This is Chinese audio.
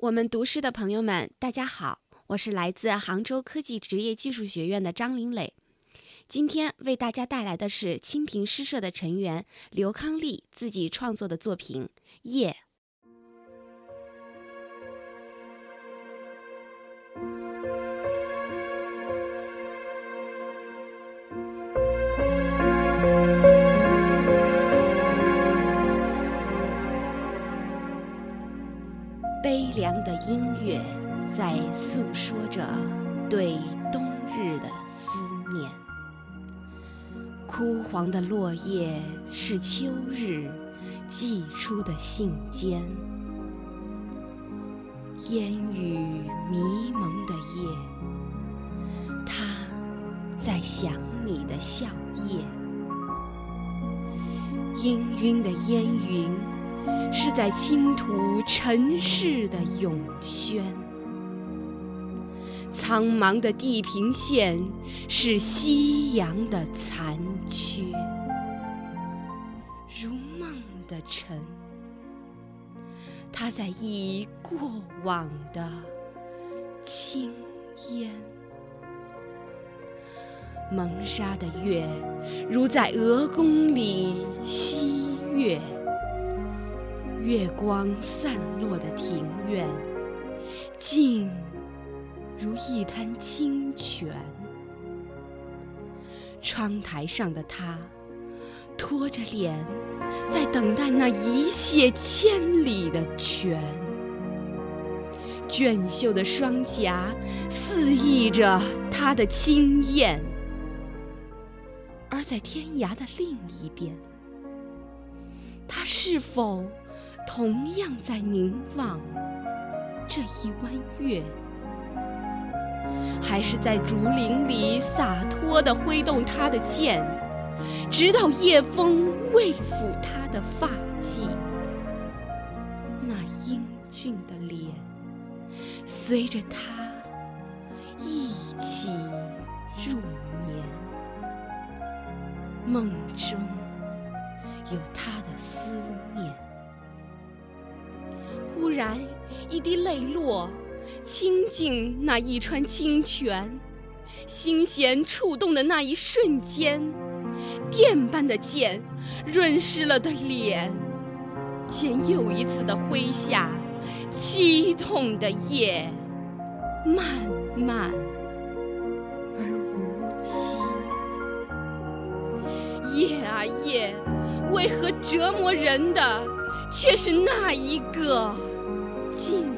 我们读诗的朋友们，大家好，我是来自杭州科技职业技术学院的张林磊。今天为大家带来的是清平诗社的成员刘康利自己创作的作品《夜》。悲凉的音乐在诉说着对冬日的思念，枯黄的落叶是秋日寄出的信笺，烟雨迷蒙的夜，他在想你的笑靥，氤氲的烟云。是在倾吐尘世的永宣，苍茫的地平线是夕阳的残缺，如梦的尘，它在忆过往的轻烟，蒙纱的月如在鹅宫里吸月。月光散落的庭院，静如一滩清泉。窗台上的他，拖着脸，在等待那一泻千里的泉。卷秀的双颊，肆意着他的轻艳。而在天涯的另一边，他是否？同样在凝望这一弯月，还是在竹林里洒脱地挥动他的剑，直到夜风未抚他的发髻。那英俊的脸，随着他一起入眠，梦中有他的思念。忽然，一滴泪落，倾尽那一川清泉。心弦触动的那一瞬间，电般的剑润湿了的脸，见又一次的挥下，凄痛的夜，漫漫而无期。夜啊夜，为何折磨人的？却是那一个静。